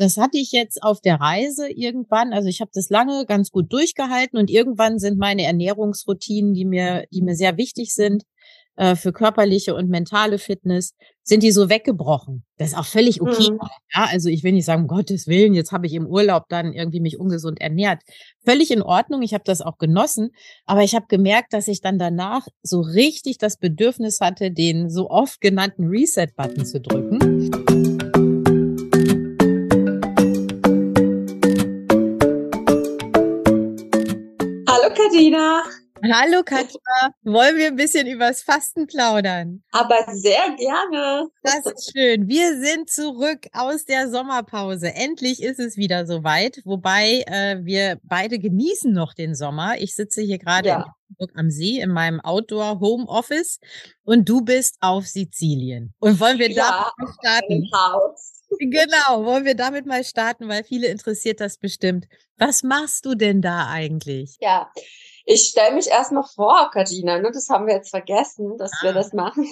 Das hatte ich jetzt auf der Reise irgendwann. Also ich habe das lange ganz gut durchgehalten und irgendwann sind meine Ernährungsroutinen, die mir, die mir sehr wichtig sind, äh, für körperliche und mentale Fitness, sind die so weggebrochen. Das ist auch völlig okay. Mhm. Ja, also ich will nicht sagen, um Gottes Willen, jetzt habe ich im Urlaub dann irgendwie mich ungesund ernährt. Völlig in Ordnung. Ich habe das auch genossen. Aber ich habe gemerkt, dass ich dann danach so richtig das Bedürfnis hatte, den so oft genannten Reset-Button zu drücken. Hallo Kadina. Hallo Katja, wollen wir ein bisschen übers Fasten plaudern? Aber sehr gerne. Das ist schön. Wir sind zurück aus der Sommerpause. Endlich ist es wieder soweit, wobei äh, wir beide genießen noch den Sommer. Ich sitze hier gerade ja. am See in meinem Outdoor Home Office und du bist auf Sizilien. Und wollen wir ja, da starten? Haus. Genau, wollen wir damit mal starten, weil viele interessiert das bestimmt. Was machst du denn da eigentlich? Ja, ich stelle mich erstmal vor, Katina, ne? das haben wir jetzt vergessen, dass ah. wir das machen.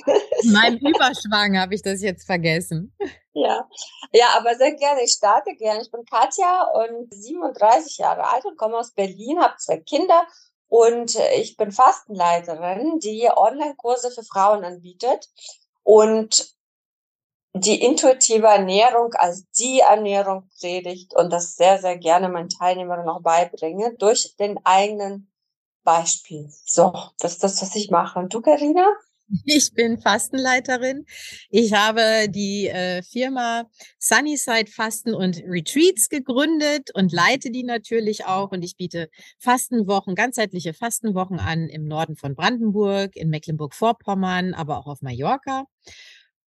In meinem Überschwang habe ich das jetzt vergessen. Ja. ja, aber sehr gerne. Ich starte gerne. Ich bin Katja und 37 Jahre alt und komme aus Berlin, habe zwei Kinder und ich bin Fastenleiterin, die Online-Kurse für Frauen anbietet. Und die intuitive Ernährung als die Ernährung predigt und das sehr, sehr gerne meinen Teilnehmern noch beibringe durch den eigenen Beispiel. So, das ist das, was ich mache. Und du, Karina? Ich bin Fastenleiterin. Ich habe die äh, Firma Sunnyside Fasten und Retreats gegründet und leite die natürlich auch. Und ich biete Fastenwochen, ganzheitliche Fastenwochen an im Norden von Brandenburg, in Mecklenburg-Vorpommern, aber auch auf Mallorca.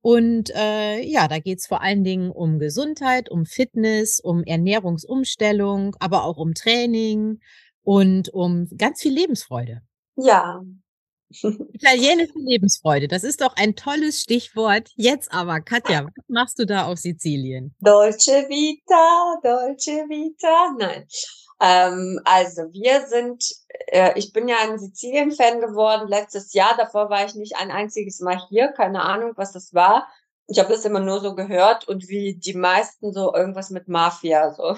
Und äh, ja, da geht's vor allen Dingen um Gesundheit, um Fitness, um Ernährungsumstellung, aber auch um Training und um ganz viel Lebensfreude. Ja. Italienische Lebensfreude, das ist doch ein tolles Stichwort. Jetzt aber, Katja, was machst du da auf Sizilien? Dolce Vita, Dolce Vita. Nein. Ähm, also wir sind, äh, ich bin ja ein Sizilien-Fan geworden letztes Jahr. Davor war ich nicht ein einziges Mal hier. Keine Ahnung, was das war. Ich habe das immer nur so gehört und wie die meisten so irgendwas mit Mafia so.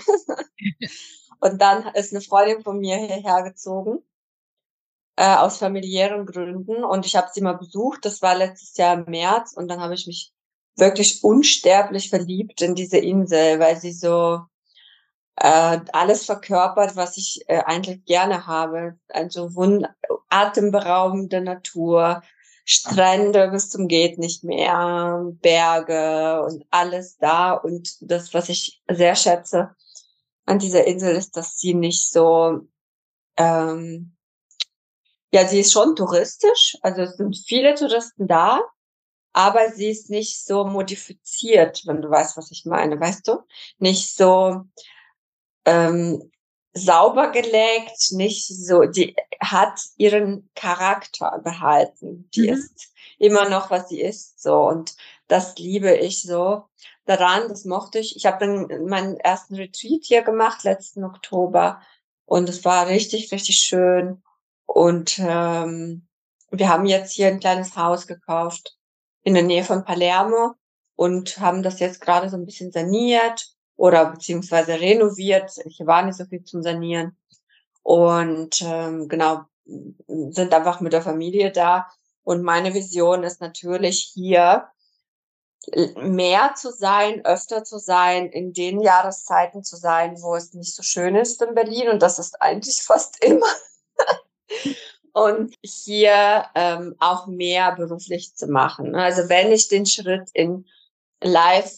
und dann ist eine Freundin von mir hierher gezogen äh, aus familiären Gründen und ich habe sie mal besucht. Das war letztes Jahr im März und dann habe ich mich wirklich unsterblich verliebt in diese Insel, weil sie so äh, alles verkörpert, was ich äh, eigentlich gerne habe. Also wund atemberaubende Natur, Strände bis zum geht nicht mehr, Berge und alles da. Und das, was ich sehr schätze an dieser Insel, ist, dass sie nicht so, ähm, ja, sie ist schon touristisch, also es sind viele Touristen da, aber sie ist nicht so modifiziert, wenn du weißt, was ich meine, weißt du? Nicht so, ähm, sauber gelegt, nicht so, die hat ihren Charakter behalten. Die mhm. ist immer noch, was sie ist, so. Und das liebe ich so daran, das mochte ich. Ich habe dann meinen ersten Retreat hier gemacht, letzten Oktober. Und es war richtig, richtig schön. Und ähm, wir haben jetzt hier ein kleines Haus gekauft in der Nähe von Palermo und haben das jetzt gerade so ein bisschen saniert oder beziehungsweise renoviert. Hier war nicht so viel zum Sanieren. Und ähm, genau, sind einfach mit der Familie da. Und meine Vision ist natürlich hier mehr zu sein, öfter zu sein, in den Jahreszeiten zu sein, wo es nicht so schön ist in Berlin. Und das ist eigentlich fast immer. und hier ähm, auch mehr beruflich zu machen. Also wenn ich den Schritt in Live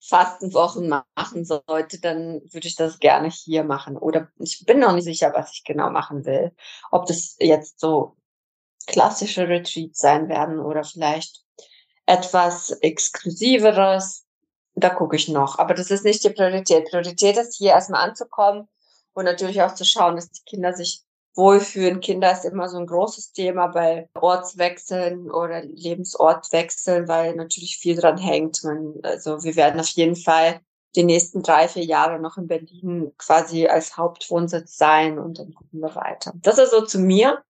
Fastenwochen machen sollte, dann würde ich das gerne hier machen. Oder ich bin noch nicht sicher, was ich genau machen will. Ob das jetzt so klassische Retreats sein werden oder vielleicht etwas Exklusiveres. Da gucke ich noch. Aber das ist nicht die Priorität. Priorität ist hier erstmal anzukommen und natürlich auch zu schauen, dass die Kinder sich Wohlfühlen. Kinder ist immer so ein großes Thema bei Ortswechseln oder Lebensortwechseln, weil natürlich viel dran hängt. Man, also wir werden auf jeden Fall die nächsten drei, vier Jahre noch in Berlin quasi als Hauptwohnsitz sein und dann gucken wir weiter. Das ist so zu mir.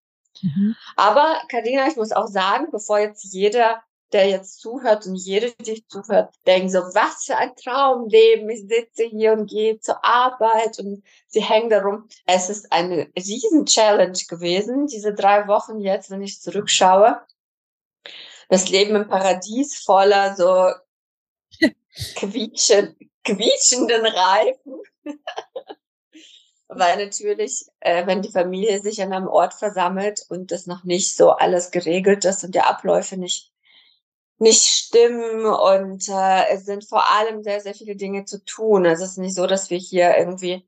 Mhm. Aber Karina, ich muss auch sagen, bevor jetzt jeder der jetzt zuhört und jede, die zuhört, denkt so, was für ein Traumleben. Ich sitze hier und gehe zur Arbeit und sie hängen darum. Es ist eine riesen Challenge gewesen, diese drei Wochen jetzt, wenn ich zurückschaue. Das Leben im Paradies voller so quietschen, quietschenden Reifen. Weil natürlich, äh, wenn die Familie sich an einem Ort versammelt und das noch nicht so alles geregelt ist und die Abläufe nicht nicht stimmen und äh, es sind vor allem sehr, sehr viele Dinge zu tun. Es ist nicht so, dass wir hier irgendwie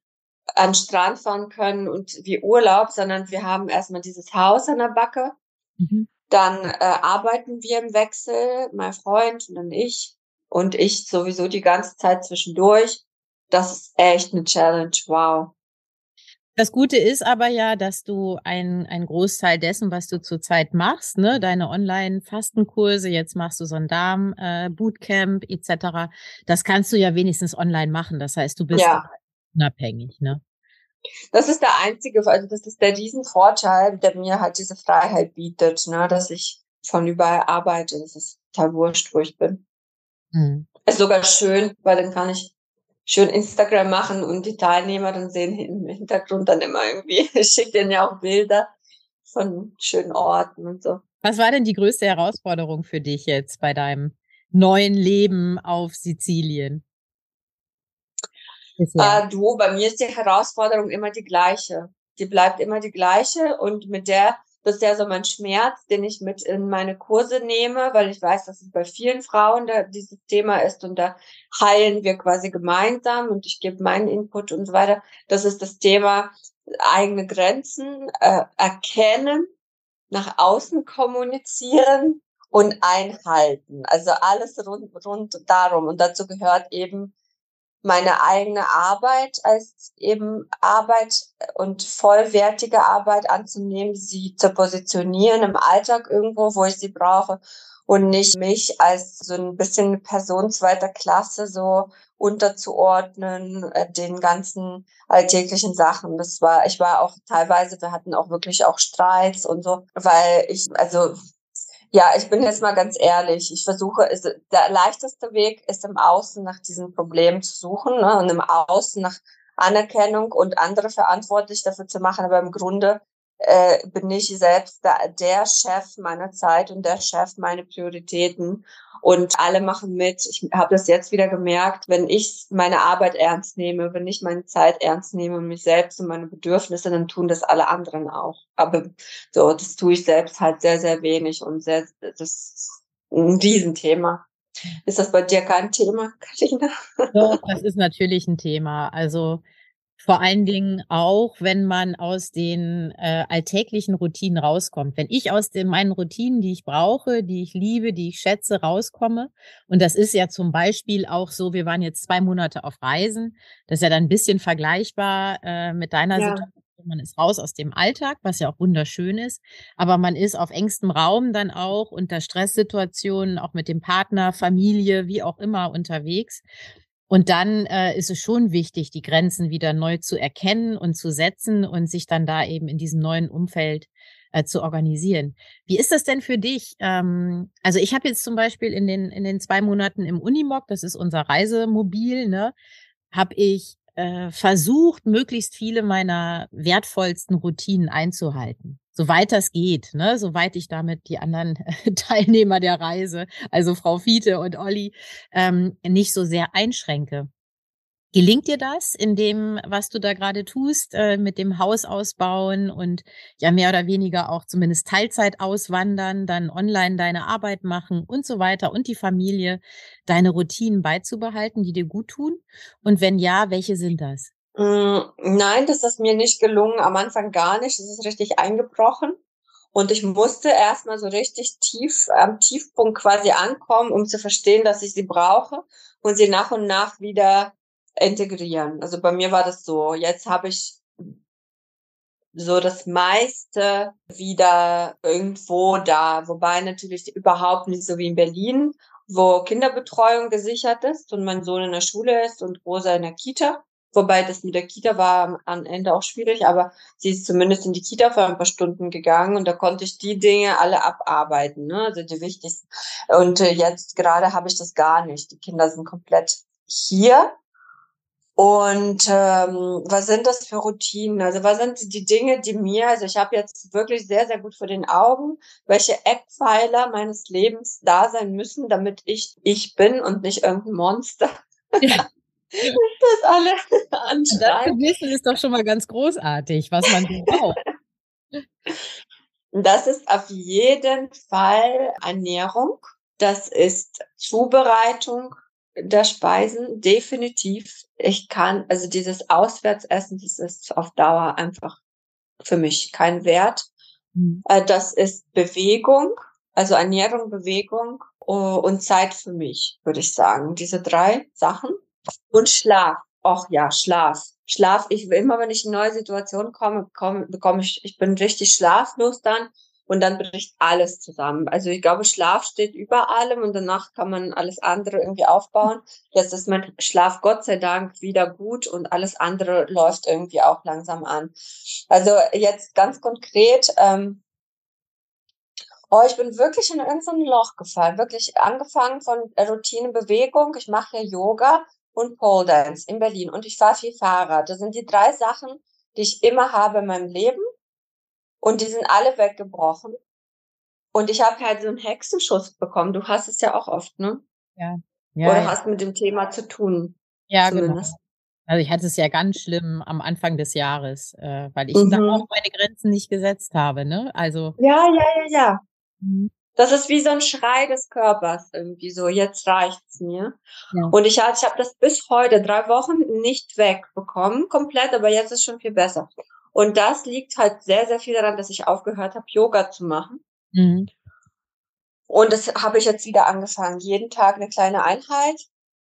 an den Strand fahren können und wie Urlaub, sondern wir haben erstmal dieses Haus an der Backe. Mhm. Dann äh, arbeiten wir im Wechsel, mein Freund und dann ich und ich sowieso die ganze Zeit zwischendurch. Das ist echt eine Challenge. Wow. Das Gute ist aber ja, dass du ein, ein Großteil dessen, was du zurzeit machst, ne, deine Online-Fastenkurse, jetzt machst du so ein Darm-Bootcamp äh, etc., das kannst du ja wenigstens online machen. Das heißt, du bist ja. unabhängig, ne? Das ist der einzige, also das ist der Riesenvorteil, der mir halt diese Freiheit bietet, ne, dass ich von überall arbeite. Das ist total wurscht, wo ich bin. Hm. Ist sogar schön, weil dann kann ich schön Instagram machen und die Teilnehmer dann sehen im Hintergrund dann immer irgendwie, ich schicke denen ja auch Bilder von schönen Orten und so. Was war denn die größte Herausforderung für dich jetzt bei deinem neuen Leben auf Sizilien? Äh, du, bei mir ist die Herausforderung immer die gleiche. Die bleibt immer die gleiche und mit der das ist ja so mein Schmerz, den ich mit in meine Kurse nehme, weil ich weiß, dass es bei vielen Frauen da dieses Thema ist und da heilen wir quasi gemeinsam und ich gebe meinen Input und so weiter. Das ist das Thema eigene Grenzen äh, erkennen, nach außen kommunizieren und einhalten. Also alles rund, rund darum. Und dazu gehört eben meine eigene Arbeit als eben Arbeit und vollwertige Arbeit anzunehmen, sie zu positionieren im Alltag irgendwo, wo ich sie brauche und nicht mich als so ein bisschen Person zweiter Klasse so unterzuordnen, äh, den ganzen alltäglichen Sachen. Das war, ich war auch teilweise, wir hatten auch wirklich auch Streits und so, weil ich, also ja, ich bin jetzt mal ganz ehrlich. Ich versuche, ist, der leichteste Weg ist im Außen nach diesen Problemen zu suchen ne, und im Außen nach Anerkennung und andere verantwortlich dafür zu machen. Aber im Grunde äh, bin ich selbst der, der Chef meiner Zeit und der Chef meiner Prioritäten und alle machen mit. Ich habe das jetzt wieder gemerkt, wenn ich meine Arbeit ernst nehme, wenn ich meine Zeit ernst nehme, mich selbst und meine Bedürfnisse, dann tun das alle anderen auch. Aber so, das tue ich selbst halt sehr, sehr wenig und sehr, das ist ein Riesenthema. Ist das bei dir kein Thema, Katharina? Doch, das ist natürlich ein Thema. Also vor allen Dingen auch, wenn man aus den äh, alltäglichen Routinen rauskommt. Wenn ich aus den, meinen Routinen, die ich brauche, die ich liebe, die ich schätze, rauskomme. Und das ist ja zum Beispiel auch so, wir waren jetzt zwei Monate auf Reisen. Das ist ja dann ein bisschen vergleichbar äh, mit deiner ja. Situation. Man ist raus aus dem Alltag, was ja auch wunderschön ist. Aber man ist auf engstem Raum dann auch unter Stresssituationen, auch mit dem Partner, Familie, wie auch immer unterwegs. Und dann äh, ist es schon wichtig, die Grenzen wieder neu zu erkennen und zu setzen und sich dann da eben in diesem neuen Umfeld äh, zu organisieren. Wie ist das denn für dich? Ähm, also ich habe jetzt zum Beispiel in den in den zwei Monaten im Unimog, das ist unser Reisemobil, ne, habe ich äh, versucht, möglichst viele meiner wertvollsten Routinen einzuhalten soweit das geht, ne, soweit ich damit die anderen Teilnehmer der Reise, also Frau Fiete und Olli, ähm, nicht so sehr einschränke. Gelingt dir das in dem, was du da gerade tust, äh, mit dem Haus ausbauen und ja mehr oder weniger auch zumindest Teilzeit auswandern, dann online deine Arbeit machen und so weiter und die Familie, deine Routinen beizubehalten, die dir gut tun? Und wenn ja, welche sind das? Mm, nein, das ist mir nicht gelungen, am Anfang gar nicht. Das ist richtig eingebrochen. Und ich musste erstmal so richtig tief, am Tiefpunkt quasi ankommen, um zu verstehen, dass ich sie brauche und sie nach und nach wieder integrieren. Also bei mir war das so. Jetzt habe ich so das meiste wieder irgendwo da, wobei natürlich überhaupt nicht so wie in Berlin, wo Kinderbetreuung gesichert ist und mein Sohn in der Schule ist und Rosa in der Kita Wobei das mit der Kita war am Ende auch schwierig, aber sie ist zumindest in die Kita für ein paar Stunden gegangen und da konnte ich die Dinge alle abarbeiten, ne? also die wichtigsten. Und äh, jetzt gerade habe ich das gar nicht. Die Kinder sind komplett hier. Und ähm, was sind das für Routinen? Also was sind die Dinge, die mir, also ich habe jetzt wirklich sehr, sehr gut vor den Augen, welche Eckpfeiler meines Lebens da sein müssen, damit ich ich bin und nicht irgendein Monster. Ja. Das alle anschreiben. Das Wissen ist doch schon mal ganz großartig, was man braucht. Das ist auf jeden Fall Ernährung. Das ist Zubereitung der Speisen, definitiv. Ich kann, also dieses Auswärtsessen, das ist auf Dauer einfach für mich kein Wert. Mhm. Das ist Bewegung, also Ernährung, Bewegung und Zeit für mich, würde ich sagen. Diese drei Sachen. Und Schlaf. Och ja, Schlaf. Schlaf, ich immer, wenn ich in neue Situationen komme, komme bekomme ich, ich bin richtig schlaflos dann und dann bricht alles zusammen. Also ich glaube, Schlaf steht über allem und danach kann man alles andere irgendwie aufbauen. Jetzt ist mein Schlaf Gott sei Dank wieder gut und alles andere läuft irgendwie auch langsam an. Also jetzt ganz konkret, ähm, Oh, ich bin wirklich in irgendein Loch gefallen. Wirklich angefangen von Routinebewegung. Ich mache ja Yoga und Pole Dance in Berlin und ich fahre viel Fahrrad. Das sind die drei Sachen, die ich immer habe in meinem Leben und die sind alle weggebrochen. Und ich habe halt so einen Hexenschuss bekommen. Du hast es ja auch oft, ne? Ja. ja Oder ja. hast mit dem Thema zu tun. Ja, genau. zumindest. genau. Also ich hatte es ja ganz schlimm am Anfang des Jahres, äh, weil ich mhm. da auch meine Grenzen nicht gesetzt habe, ne? Also. Ja, ja, ja, ja. Mhm. Das ist wie so ein Schrei des Körpers irgendwie so, jetzt reicht's mir. Ja. Und ich, ich habe das bis heute drei Wochen nicht wegbekommen, komplett, aber jetzt ist schon viel besser. Und das liegt halt sehr, sehr viel daran, dass ich aufgehört habe, Yoga zu machen. Mhm. Und das habe ich jetzt wieder angefangen. Jeden Tag eine kleine Einheit.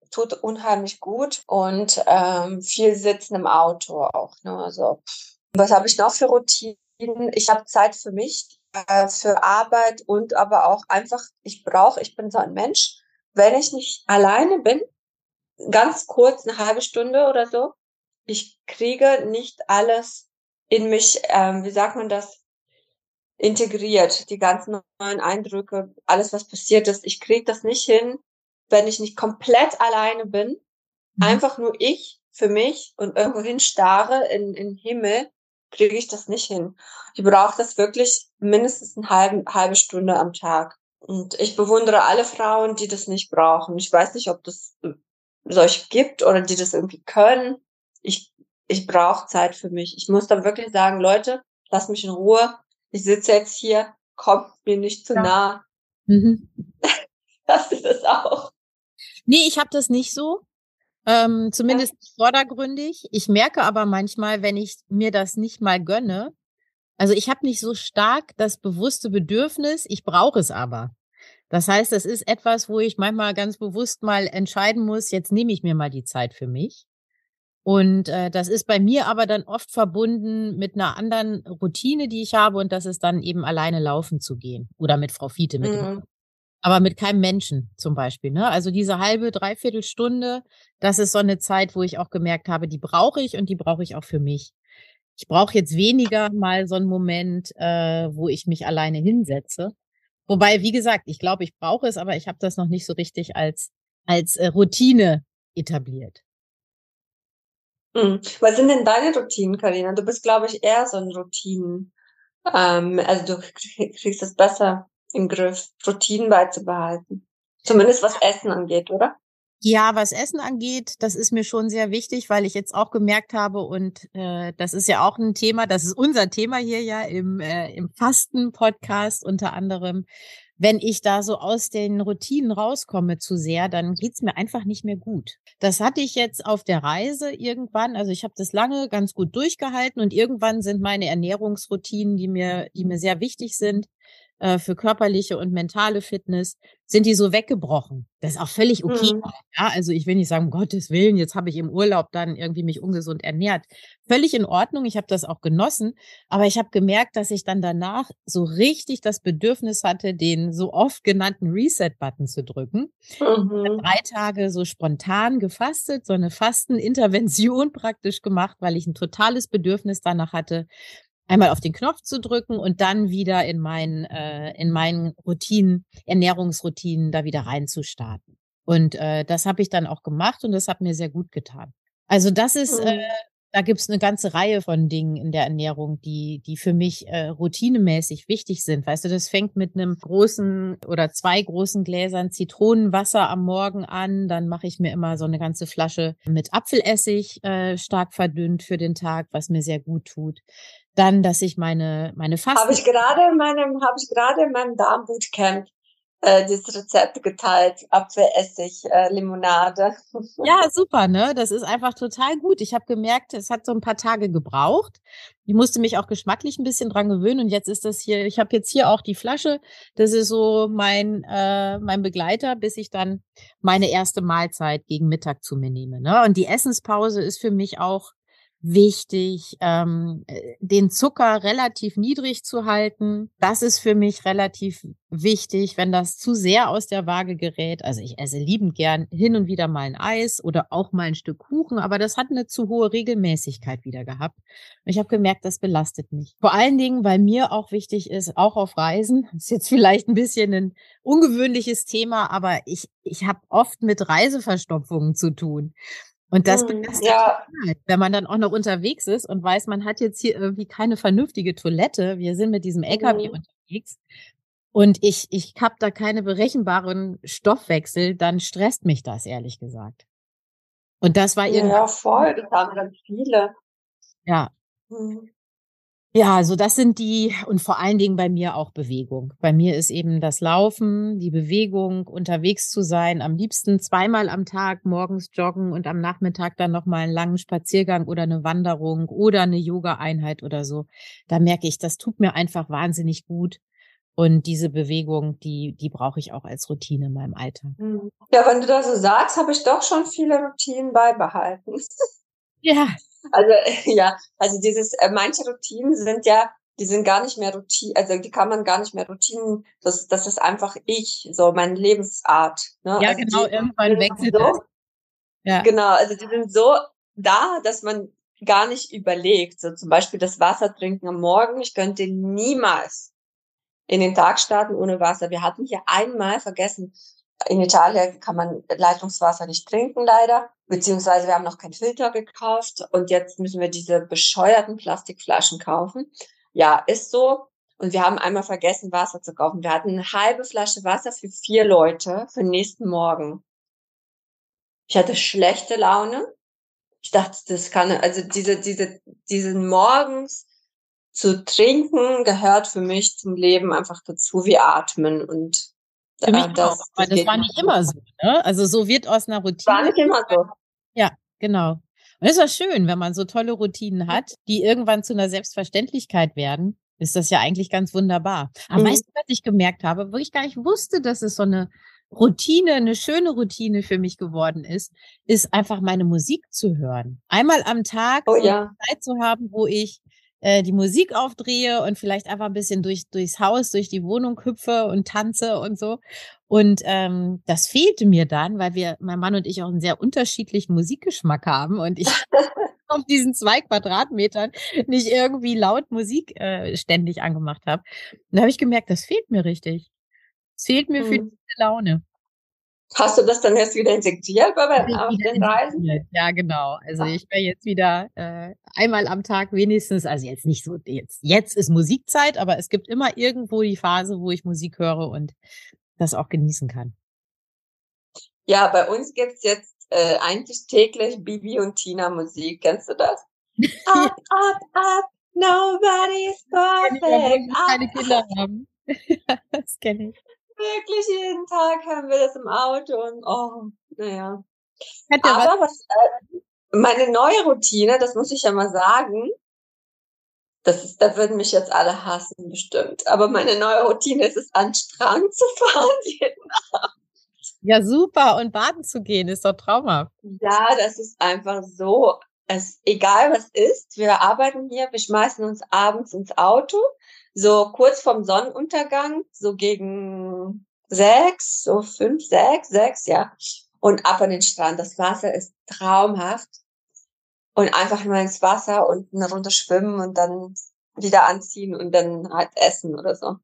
Tut unheimlich gut und ähm, viel Sitzen im Auto auch. Ne? Also, was habe ich noch für Routinen? Ich habe Zeit für mich äh, für Arbeit und aber auch einfach, ich brauche, ich bin so ein Mensch, wenn ich nicht alleine bin, ganz kurz, eine halbe Stunde oder so, ich kriege nicht alles in mich, ähm, wie sagt man das, integriert, die ganzen neuen Eindrücke, alles, was passiert ist. Ich kriege das nicht hin, wenn ich nicht komplett alleine bin, mhm. einfach nur ich für mich und irgendwo hin starre in, in Himmel kriege ich das nicht hin. Ich brauche das wirklich mindestens eine halbe, halbe Stunde am Tag. Und ich bewundere alle Frauen, die das nicht brauchen. Ich weiß nicht, ob das solche gibt oder die das irgendwie können. Ich, ich brauche Zeit für mich. Ich muss dann wirklich sagen, Leute, lass mich in Ruhe. Ich sitze jetzt hier, kommt mir nicht zu ja. nah. Mhm. Hast du das auch? Nee, ich habe das nicht so. Ähm, zumindest ja. vordergründig. Ich merke aber manchmal, wenn ich mir das nicht mal gönne, also ich habe nicht so stark das bewusste Bedürfnis, ich brauche es aber. Das heißt, das ist etwas, wo ich manchmal ganz bewusst mal entscheiden muss, jetzt nehme ich mir mal die Zeit für mich. Und äh, das ist bei mir aber dann oft verbunden mit einer anderen Routine, die ich habe, und das ist dann eben alleine laufen zu gehen. Oder mit Frau Fiete, mit mhm aber mit keinem Menschen zum Beispiel. Ne? Also diese halbe, dreiviertel Stunde, das ist so eine Zeit, wo ich auch gemerkt habe, die brauche ich und die brauche ich auch für mich. Ich brauche jetzt weniger mal so einen Moment, äh, wo ich mich alleine hinsetze. Wobei, wie gesagt, ich glaube, ich brauche es, aber ich habe das noch nicht so richtig als, als äh, Routine etabliert. Hm. Was sind denn deine Routinen, Karina? Du bist, glaube ich, eher so ein Routinen. Ähm, also du kriegst es besser im Griff, Routinen beizubehalten. Zumindest was Essen angeht, oder? Ja, was Essen angeht, das ist mir schon sehr wichtig, weil ich jetzt auch gemerkt habe und äh, das ist ja auch ein Thema, das ist unser Thema hier ja im, äh, im Fasten-Podcast unter anderem. Wenn ich da so aus den Routinen rauskomme zu sehr, dann geht's mir einfach nicht mehr gut. Das hatte ich jetzt auf der Reise irgendwann. Also ich habe das lange ganz gut durchgehalten und irgendwann sind meine Ernährungsroutinen, die mir, die mir sehr wichtig sind, äh, für körperliche und mentale Fitness, sind die so weggebrochen. Das ist auch völlig okay. Mhm. Ja, also ich will nicht sagen, um Gottes Willen, jetzt habe ich im Urlaub dann irgendwie mich ungesund ernährt. Völlig in Ordnung. Ich habe das auch genossen. Aber ich habe gemerkt, dass ich dann danach so richtig das Bedürfnis hatte, den so oft genannten Reset-Button zu drücken. Mhm. Drei Tage so spontan gefastet, so eine Fastenintervention praktisch gemacht, weil ich ein totales Bedürfnis danach hatte, einmal auf den Knopf zu drücken und dann wieder in meinen, äh, in meinen Routinen, Ernährungsroutinen da wieder reinzustarten. Und äh, das habe ich dann auch gemacht und das hat mir sehr gut getan. Also das ist, äh, mhm. äh, da gibt es eine ganze Reihe von Dingen in der Ernährung, die, die für mich äh, routinemäßig wichtig sind. Weißt du, das fängt mit einem großen oder zwei großen Gläsern Zitronenwasser am Morgen an. Dann mache ich mir immer so eine ganze Flasche mit Apfelessig äh, stark verdünnt für den Tag, was mir sehr gut tut. Dann, dass ich meine, meine Fasten. Habe ich gerade in meinem, habe ich gerade in meinem Darmbootcamp äh, dieses Rezept geteilt, Apfelessig, äh, Limonade. Ja, super, ne? Das ist einfach total gut. Ich habe gemerkt, es hat so ein paar Tage gebraucht. Ich musste mich auch geschmacklich ein bisschen dran gewöhnen und jetzt ist das hier, ich habe jetzt hier auch die Flasche. Das ist so mein, äh, mein Begleiter, bis ich dann meine erste Mahlzeit gegen Mittag zu mir nehme. Ne? Und die Essenspause ist für mich auch wichtig, ähm, äh, den Zucker relativ niedrig zu halten. Das ist für mich relativ wichtig, wenn das zu sehr aus der Waage gerät. Also ich esse liebend gern hin und wieder mal ein Eis oder auch mal ein Stück Kuchen, aber das hat eine zu hohe Regelmäßigkeit wieder gehabt. Und ich habe gemerkt, das belastet mich. Vor allen Dingen, weil mir auch wichtig ist, auch auf Reisen, ist jetzt vielleicht ein bisschen ein ungewöhnliches Thema, aber ich, ich habe oft mit Reiseverstopfungen zu tun. Und das mhm, belastet ja. total, wenn man dann auch noch unterwegs ist und weiß, man hat jetzt hier irgendwie keine vernünftige Toilette. Wir sind mit diesem LKW mhm. unterwegs und ich, ich habe da keine berechenbaren Stoffwechsel, dann stresst mich das, ehrlich gesagt. Und das war irgendwie. Ja, voll, das haben dann viele. Ja. Mhm. Ja, also das sind die und vor allen Dingen bei mir auch Bewegung. Bei mir ist eben das Laufen, die Bewegung, unterwegs zu sein, am liebsten zweimal am Tag morgens joggen und am Nachmittag dann noch mal einen langen Spaziergang oder eine Wanderung oder eine Yoga Einheit oder so. Da merke ich, das tut mir einfach wahnsinnig gut. Und diese Bewegung, die, die brauche ich auch als Routine in meinem Alltag. Mhm. Ja, wenn du das so sagst, habe ich doch schon viele Routinen beibehalten. Ja, also ja, also dieses, äh, manche Routinen sind ja, die sind gar nicht mehr Routinen, also die kann man gar nicht mehr Routinen, das, das ist einfach ich, so meine Lebensart. Ne? Ja, also genau, die, irgendwann wechselt so, Ja. Genau, also die sind so da, dass man gar nicht überlegt. So zum Beispiel das Wasser trinken am Morgen. Ich könnte niemals in den Tag starten ohne Wasser. Wir hatten hier einmal vergessen, in Italien kann man Leitungswasser nicht trinken, leider. Beziehungsweise wir haben noch keinen Filter gekauft und jetzt müssen wir diese bescheuerten Plastikflaschen kaufen. Ja, ist so. Und wir haben einmal vergessen, Wasser zu kaufen. Wir hatten eine halbe Flasche Wasser für vier Leute für den nächsten Morgen. Ich hatte schlechte Laune. Ich dachte, das kann, also diese, diese, diesen morgens zu trinken gehört für mich zum Leben einfach dazu wie atmen und für mich äh, das, auch, aber das war nicht immer so. Ne? Also so wird aus einer Routine. War nicht immer so. Ja, genau. Und es war schön, wenn man so tolle Routinen hat, die irgendwann zu einer Selbstverständlichkeit werden, ist das ja eigentlich ganz wunderbar. Aber mhm. du, was ich gemerkt habe, wo ich gar nicht wusste, dass es so eine Routine, eine schöne Routine für mich geworden ist, ist einfach meine Musik zu hören. Einmal am Tag oh, ja. Zeit zu haben, wo ich äh, die Musik aufdrehe und vielleicht einfach ein bisschen durch, durchs Haus, durch die Wohnung hüpfe und tanze und so. Und ähm, das fehlte mir dann, weil wir, mein Mann und ich auch einen sehr unterschiedlichen Musikgeschmack haben und ich auf diesen zwei Quadratmetern nicht irgendwie laut Musik äh, ständig angemacht habe. Und da habe ich gemerkt, das fehlt mir richtig. Es fehlt mir hm. für diese Laune. Hast du das dann jetzt wieder integriert bei auf den Reisen? Ja, genau. Also ich wäre jetzt wieder äh, einmal am Tag wenigstens, also jetzt nicht so, jetzt, jetzt ist Musikzeit, aber es gibt immer irgendwo die Phase, wo ich Musik höre und das auch genießen kann. Ja, bei uns gibt's jetzt äh, eigentlich täglich Bibi und Tina Musik. Kennst du das? up, up, up, nobody is perfect. Keine Kinder haben. das kenne ich wirklich jeden Tag haben wir das im Auto und oh, naja. Aber was, äh, meine neue Routine, das muss ich ja mal sagen, das ist, da würden mich jetzt alle hassen, bestimmt. Aber meine neue Routine ist es, an den Strand zu fahren jeden Abend. Ja, super. Und baden zu gehen ist doch traumhaft. Ja, das ist einfach so. Es, egal was ist, wir arbeiten hier, wir schmeißen uns abends ins Auto, so kurz vorm Sonnenuntergang, so gegen sechs, so fünf, sechs, sechs, ja. Und ab an den Strand. Das Wasser ist traumhaft. Und einfach nur ins Wasser und Runde schwimmen und dann wieder anziehen und dann halt essen oder so.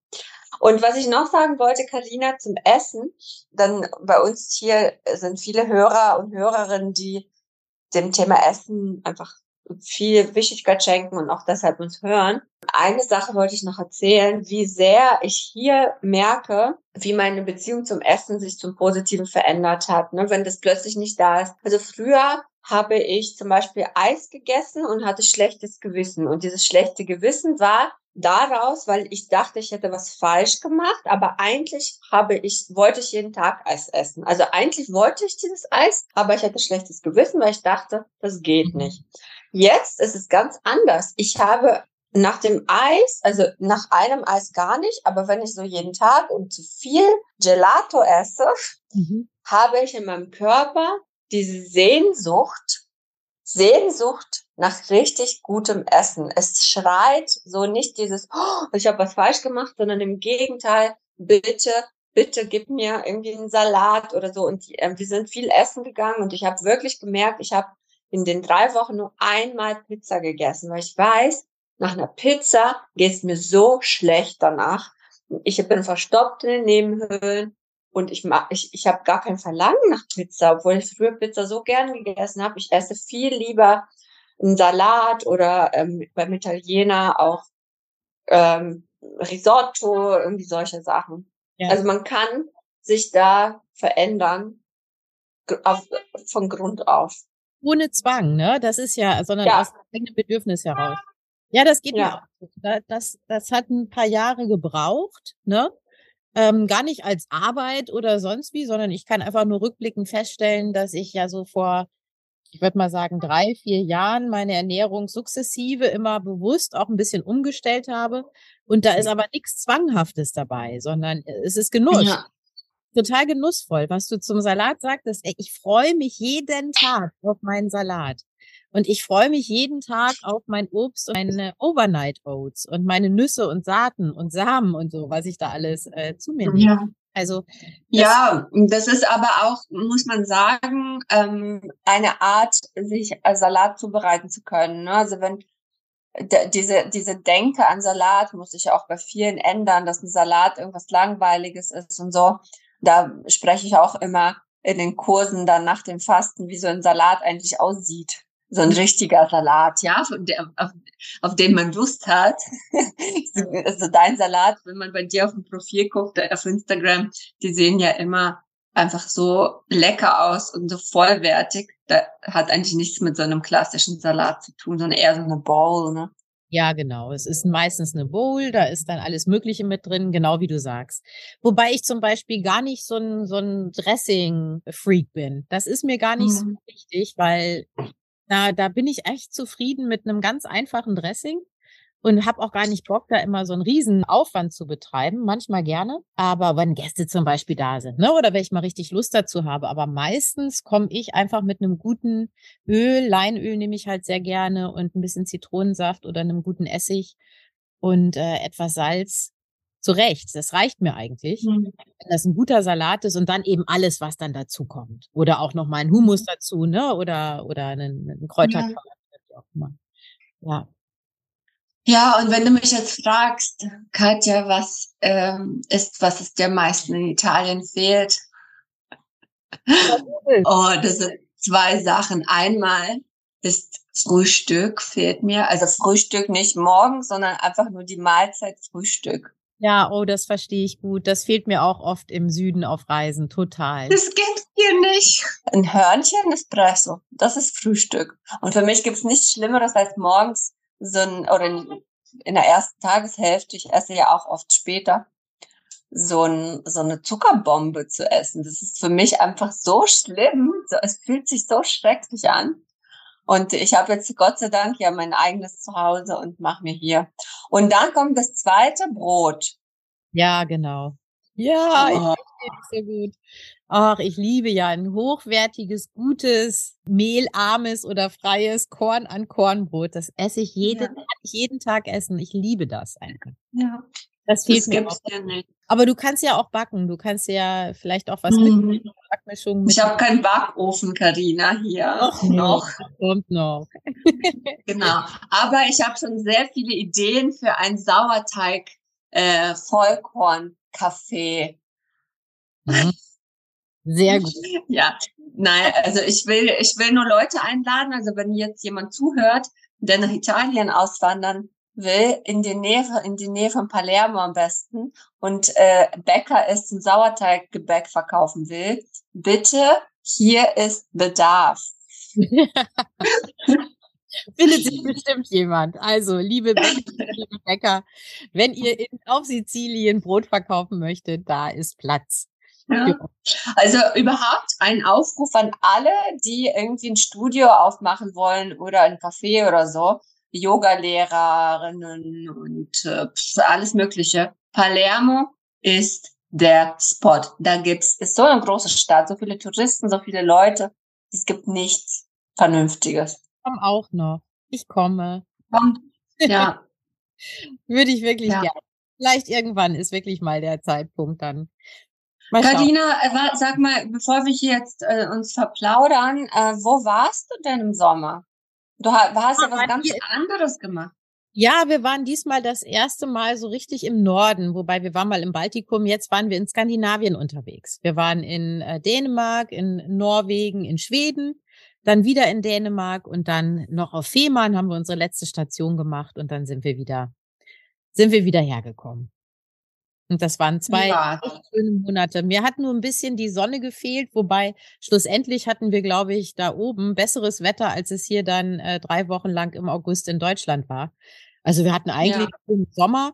Und was ich noch sagen wollte, Kalina, zum Essen, dann bei uns hier sind viele Hörer und Hörerinnen, die dem Thema Essen einfach viel Wichtigkeit schenken und auch deshalb uns hören. Eine Sache wollte ich noch erzählen, wie sehr ich hier merke, wie meine Beziehung zum Essen sich zum Positiven verändert hat, ne, wenn das plötzlich nicht da ist. Also früher habe ich zum Beispiel Eis gegessen und hatte schlechtes Gewissen. Und dieses schlechte Gewissen war daraus, weil ich dachte, ich hätte was falsch gemacht, aber eigentlich habe ich, wollte ich jeden Tag Eis essen. Also eigentlich wollte ich dieses Eis, aber ich hatte schlechtes Gewissen, weil ich dachte, das geht mhm. nicht. Jetzt ist es ganz anders. Ich habe nach dem Eis, also nach einem Eis gar nicht, aber wenn ich so jeden Tag und zu viel Gelato esse, mhm. habe ich in meinem Körper diese Sehnsucht, Sehnsucht nach richtig gutem Essen. Es schreit so nicht dieses, oh, ich habe was falsch gemacht, sondern im Gegenteil, bitte, bitte gib mir irgendwie einen Salat oder so. Und äh, wir sind viel essen gegangen und ich habe wirklich gemerkt, ich habe in den drei Wochen nur einmal Pizza gegessen, weil ich weiß, nach einer Pizza geht es mir so schlecht danach. Ich bin verstopft in den Nebenhöhlen und ich mag, ich, ich habe gar kein Verlangen nach Pizza, obwohl ich früher Pizza so gern gegessen habe. Ich esse viel lieber einen Salat oder ähm, beim Italiener auch ähm, Risotto, irgendwie solche Sachen. Ja. Also man kann sich da verändern auf, von Grund auf. Ohne Zwang, ne? Das ist ja, sondern ja. aus eigenem Bedürfnis heraus. Ja, das geht ja. mir Das, das hat ein paar Jahre gebraucht, ne? Ähm, gar nicht als Arbeit oder sonst wie, sondern ich kann einfach nur rückblickend feststellen, dass ich ja so vor, ich würde mal sagen, drei, vier Jahren meine Ernährung sukzessive immer bewusst auch ein bisschen umgestellt habe. Und da ist aber nichts Zwanghaftes dabei, sondern es ist Genuss. Ja. Total genussvoll. Was du zum Salat sagtest, ich freue mich jeden Tag auf meinen Salat. Und ich freue mich jeden Tag auf mein Obst und meine Overnight Oats und meine Nüsse und Saaten und Samen und so, was ich da alles äh, zu mir nehme. Ja. Also ja, das ist aber auch, muss man sagen, ähm, eine Art, sich Salat zubereiten zu können. Ne? Also wenn diese, diese Denke an Salat muss sich auch bei vielen ändern, dass ein Salat irgendwas Langweiliges ist und so. Da spreche ich auch immer in den Kursen dann nach dem Fasten, wie so ein Salat eigentlich aussieht so ein richtiger Salat, ja, der, auf, auf den man Lust hat. also dein Salat, wenn man bei dir auf dem Profil guckt, auf Instagram, die sehen ja immer einfach so lecker aus und so vollwertig. Da hat eigentlich nichts mit so einem klassischen Salat zu tun, sondern eher so eine Bowl, ne? Ja, genau. Es ist meistens eine Bowl, da ist dann alles Mögliche mit drin, genau wie du sagst. Wobei ich zum Beispiel gar nicht so ein, so ein Dressing-Freak bin. Das ist mir gar nicht mhm. so wichtig, weil da, da bin ich echt zufrieden mit einem ganz einfachen Dressing und habe auch gar nicht Bock, da immer so einen riesen Aufwand zu betreiben. Manchmal gerne, aber wenn Gäste zum Beispiel da sind, ne, oder wenn ich mal richtig Lust dazu habe. Aber meistens komme ich einfach mit einem guten Öl, Leinöl nehme ich halt sehr gerne und ein bisschen Zitronensaft oder einem guten Essig und äh, etwas Salz zurecht. Das reicht mir eigentlich, mhm. wenn das ein guter Salat ist und dann eben alles, was dann dazu kommt. Oder auch noch mal ein Humus mhm. dazu, ne? Oder oder einen, einen Kräuterquark, ja. Ja. Ja, und wenn du mich jetzt fragst, Katja, was ähm, ist, was es der meisten in Italien fehlt? oh, das sind zwei Sachen. Einmal ist Frühstück fehlt mir. Also Frühstück nicht morgens, sondern einfach nur die Mahlzeit Frühstück. Ja, oh, das verstehe ich gut. Das fehlt mir auch oft im Süden auf Reisen, total. Das geht hier nicht. Ein Hörnchen Espresso, das ist Frühstück. Und für mich gibt's nichts Schlimmeres als morgens so ein, oder in, in der ersten Tageshälfte, ich esse ja auch oft später, so, ein, so eine Zuckerbombe zu essen. Das ist für mich einfach so schlimm. So, es fühlt sich so schrecklich an. Und ich habe jetzt Gott sei Dank ja mein eigenes Zuhause und mache mir hier. Und dann kommt das zweite Brot. Ja, genau. Ja, oh. ich so gut. Ach, ich liebe ja ein hochwertiges, gutes, mehlarmes oder freies Korn an Kornbrot. Das esse ich jeden, ja. jeden Tag essen. Ich liebe das einfach. Ja. Das fehlt das mir auch. Ja nicht. Aber du kannst ja auch backen. Du kannst ja vielleicht auch was mhm. mit Backmischung. Mit ich habe keinen Backofen, Karina, hier noch. noch. Kommt noch. genau. Aber ich habe schon sehr viele Ideen für ein Sauerteig äh, Vollkorn-Kaffee. Mhm. Sehr gut. Ja, nein, also ich will, ich will nur Leute einladen. Also wenn jetzt jemand zuhört, der nach Italien auswandern will, in die Nähe, in die Nähe von Palermo am besten und äh, Bäcker ist, ein Sauerteiggebäck verkaufen will, bitte, hier ist Bedarf. Findet sich bestimmt jemand. Also, liebe Bäcker, wenn ihr in, auf Sizilien Brot verkaufen möchtet, da ist Platz. Ja. Also überhaupt ein Aufruf an alle, die irgendwie ein Studio aufmachen wollen oder ein Café oder so. Yoga-Lehrerinnen und äh, alles Mögliche. Palermo ist der Spot. Da gibt's, ist so eine große Stadt, so viele Touristen, so viele Leute. Es gibt nichts Vernünftiges. Ich komme auch noch. Ich komme. Kommt. Ja. Würde ich wirklich ja. gerne. Vielleicht irgendwann ist wirklich mal der Zeitpunkt dann. Kadina, äh, sag mal, bevor wir hier jetzt äh, uns verplaudern, äh, wo warst du denn im Sommer? Du hast, hast ja was ganz anderes gemacht. Ja, wir waren diesmal das erste Mal so richtig im Norden, wobei wir waren mal im Baltikum, jetzt waren wir in Skandinavien unterwegs. Wir waren in äh, Dänemark, in Norwegen, in Schweden, dann wieder in Dänemark und dann noch auf Fehmarn haben wir unsere letzte Station gemacht und dann sind wir wieder, sind wir wieder hergekommen. Und das waren zwei ja. schöne Monate. Mir hat nur ein bisschen die Sonne gefehlt, wobei schlussendlich hatten wir, glaube ich, da oben besseres Wetter, als es hier dann äh, drei Wochen lang im August in Deutschland war. Also wir hatten eigentlich ja. Sommer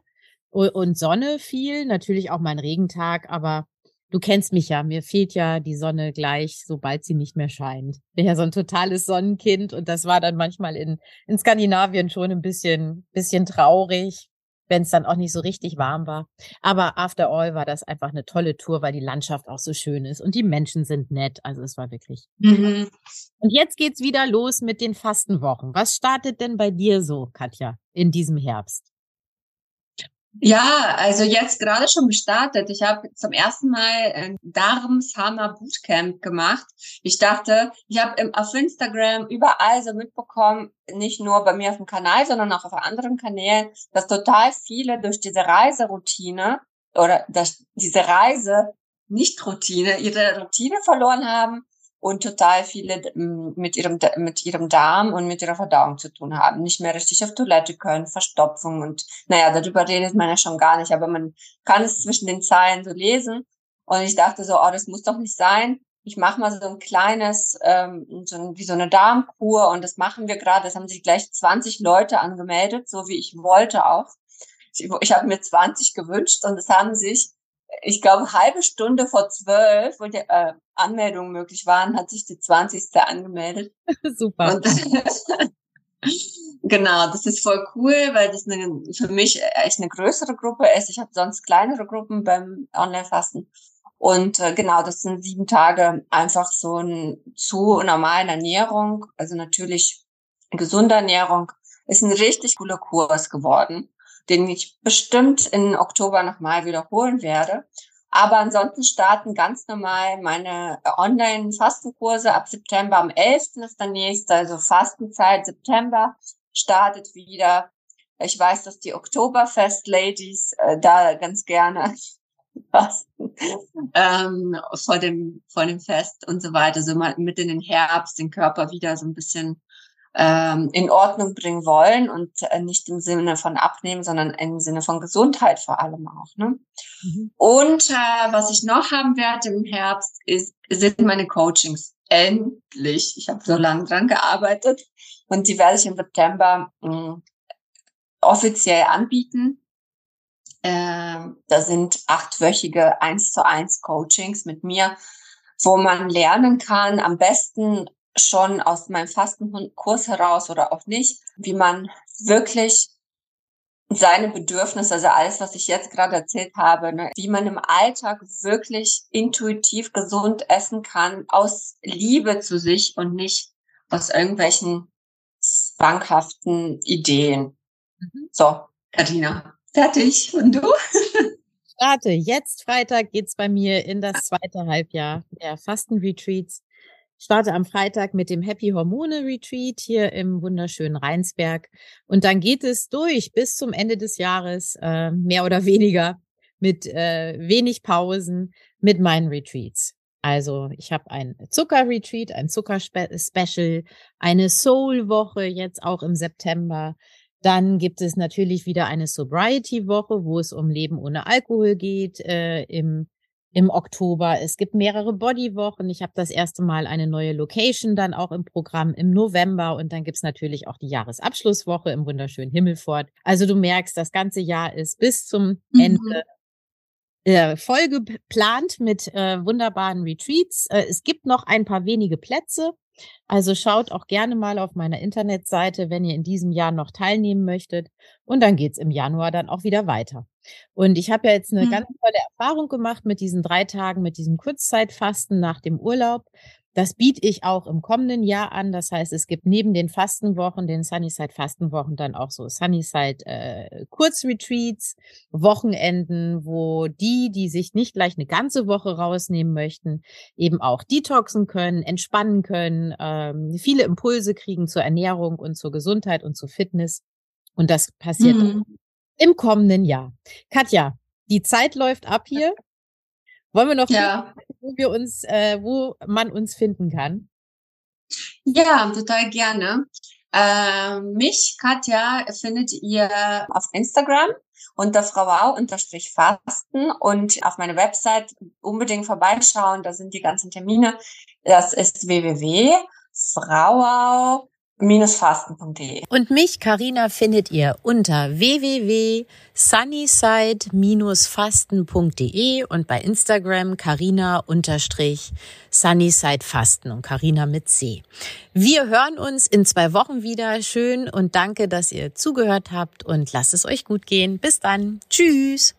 und Sonne viel, natürlich auch mal einen Regentag, aber du kennst mich ja, mir fehlt ja die Sonne gleich, sobald sie nicht mehr scheint. Ich bin ja so ein totales Sonnenkind und das war dann manchmal in, in Skandinavien schon ein bisschen, bisschen traurig, wenn es dann auch nicht so richtig warm war. Aber after all war das einfach eine tolle Tour, weil die Landschaft auch so schön ist und die Menschen sind nett. Also es war wirklich. Mhm. Und jetzt geht's wieder los mit den Fastenwochen. Was startet denn bei dir so, Katja, in diesem Herbst? Ja, also jetzt gerade schon gestartet. Ich habe zum ersten Mal ein Darmshammer Bootcamp gemacht. Ich dachte, ich habe auf Instagram überall so mitbekommen, nicht nur bei mir auf dem Kanal, sondern auch auf anderen Kanälen, dass total viele durch diese Reiseroutine oder dass diese Reise nicht Routine, ihre Routine verloren haben und total viele mit ihrem, mit ihrem Darm und mit ihrer Verdauung zu tun haben, nicht mehr richtig auf Toilette können, Verstopfung und naja, darüber redet man ja schon gar nicht, aber man kann es zwischen den Zeilen so lesen und ich dachte so, oh, das muss doch nicht sein. Ich mache mal so ein kleines, ähm, so ein, wie so eine Darmkur und das machen wir gerade. Das haben sich gleich 20 Leute angemeldet, so wie ich wollte auch. Ich, ich habe mir 20 gewünscht und es haben sich ich glaube, halbe Stunde vor zwölf, wo die äh, Anmeldungen möglich waren, hat sich die 20. angemeldet. Super. Und, genau, das ist voll cool, weil das eine, für mich echt eine größere Gruppe ist. Ich habe sonst kleinere Gruppen beim Online-Fasten. Und äh, genau, das sind sieben Tage einfach so ein zu normalen Ernährung, also natürlich gesunde Ernährung, ist ein richtig cooler Kurs geworden den ich bestimmt in Oktober nochmal wiederholen werde. Aber ansonsten starten ganz normal meine Online-Fastenkurse ab September. Am 11. ist der nächste, also Fastenzeit September startet wieder. Ich weiß, dass die Oktoberfest-Ladies äh, da ganz gerne fasten ähm, vor dem vor dem Fest und so weiter, so mal mit in den Herbst den Körper wieder so ein bisschen ähm, in Ordnung bringen wollen und äh, nicht im Sinne von abnehmen, sondern im Sinne von Gesundheit vor allem auch. Ne? Mhm. Und äh, was ich noch haben werde im Herbst, ist, sind meine Coachings. Endlich. Ich habe so lange dran gearbeitet und die werde ich im September mh, offiziell anbieten. Äh, da sind achtwöchige eins zu eins Coachings mit mir, wo man lernen kann, am besten schon aus meinem Fastenkurs heraus oder auch nicht, wie man wirklich seine Bedürfnisse, also alles, was ich jetzt gerade erzählt habe, ne, wie man im Alltag wirklich intuitiv gesund essen kann, aus Liebe zu sich und nicht aus irgendwelchen zwanghaften Ideen. Mhm. So, Katina, fertig. Und du? Starte. Jetzt Freitag geht's bei mir in das zweite Halbjahr der Fastenretreats. Starte am Freitag mit dem Happy Hormone Retreat hier im wunderschönen Rheinsberg. Und dann geht es durch bis zum Ende des Jahres, äh, mehr oder weniger, mit äh, wenig Pausen, mit meinen Retreats. Also ich habe ein Zucker-Retreat, ein Zucker-Special, eine Soul-Woche jetzt auch im September. Dann gibt es natürlich wieder eine Sobriety-Woche, wo es um Leben ohne Alkohol geht äh, im, im Oktober. Es gibt mehrere Body-Wochen. Ich habe das erste Mal eine neue Location dann auch im Programm im November. Und dann gibt's natürlich auch die Jahresabschlusswoche im wunderschönen Himmelfort. Also du merkst, das ganze Jahr ist bis zum mhm. Ende äh, voll geplant mit äh, wunderbaren Retreats. Äh, es gibt noch ein paar wenige Plätze. Also schaut auch gerne mal auf meiner Internetseite, wenn ihr in diesem Jahr noch teilnehmen möchtet. Und dann geht's im Januar dann auch wieder weiter. Und ich habe ja jetzt eine mhm. ganz tolle Erfahrung gemacht mit diesen drei Tagen, mit diesem Kurzzeitfasten nach dem Urlaub. Das biete ich auch im kommenden Jahr an. Das heißt, es gibt neben den Fastenwochen, den Sunnyside Fastenwochen, dann auch so Sunnyside äh, Kurzretreats, Wochenenden, wo die, die sich nicht gleich eine ganze Woche rausnehmen möchten, eben auch detoxen können, entspannen können, ähm, viele Impulse kriegen zur Ernährung und zur Gesundheit und zur Fitness. Und das passiert mhm. im kommenden Jahr. Katja, die Zeit läuft ab hier. Wollen wir noch, ja. Wo wir uns, äh, wo man uns finden kann? Ja, total gerne. Äh, mich, Katja, findet ihr auf Instagram unter frauau-fasten und auf meiner Website unbedingt vorbeischauen. Da sind die ganzen Termine. Das ist www.frauau fasten.de. Und mich, Karina, findet ihr unter www.sunnyside-fasten.de und bei Instagram Karina-Sunnysidefasten und Karina mit C. Wir hören uns in zwei Wochen wieder. Schön und danke, dass ihr zugehört habt und lasst es euch gut gehen. Bis dann. Tschüss.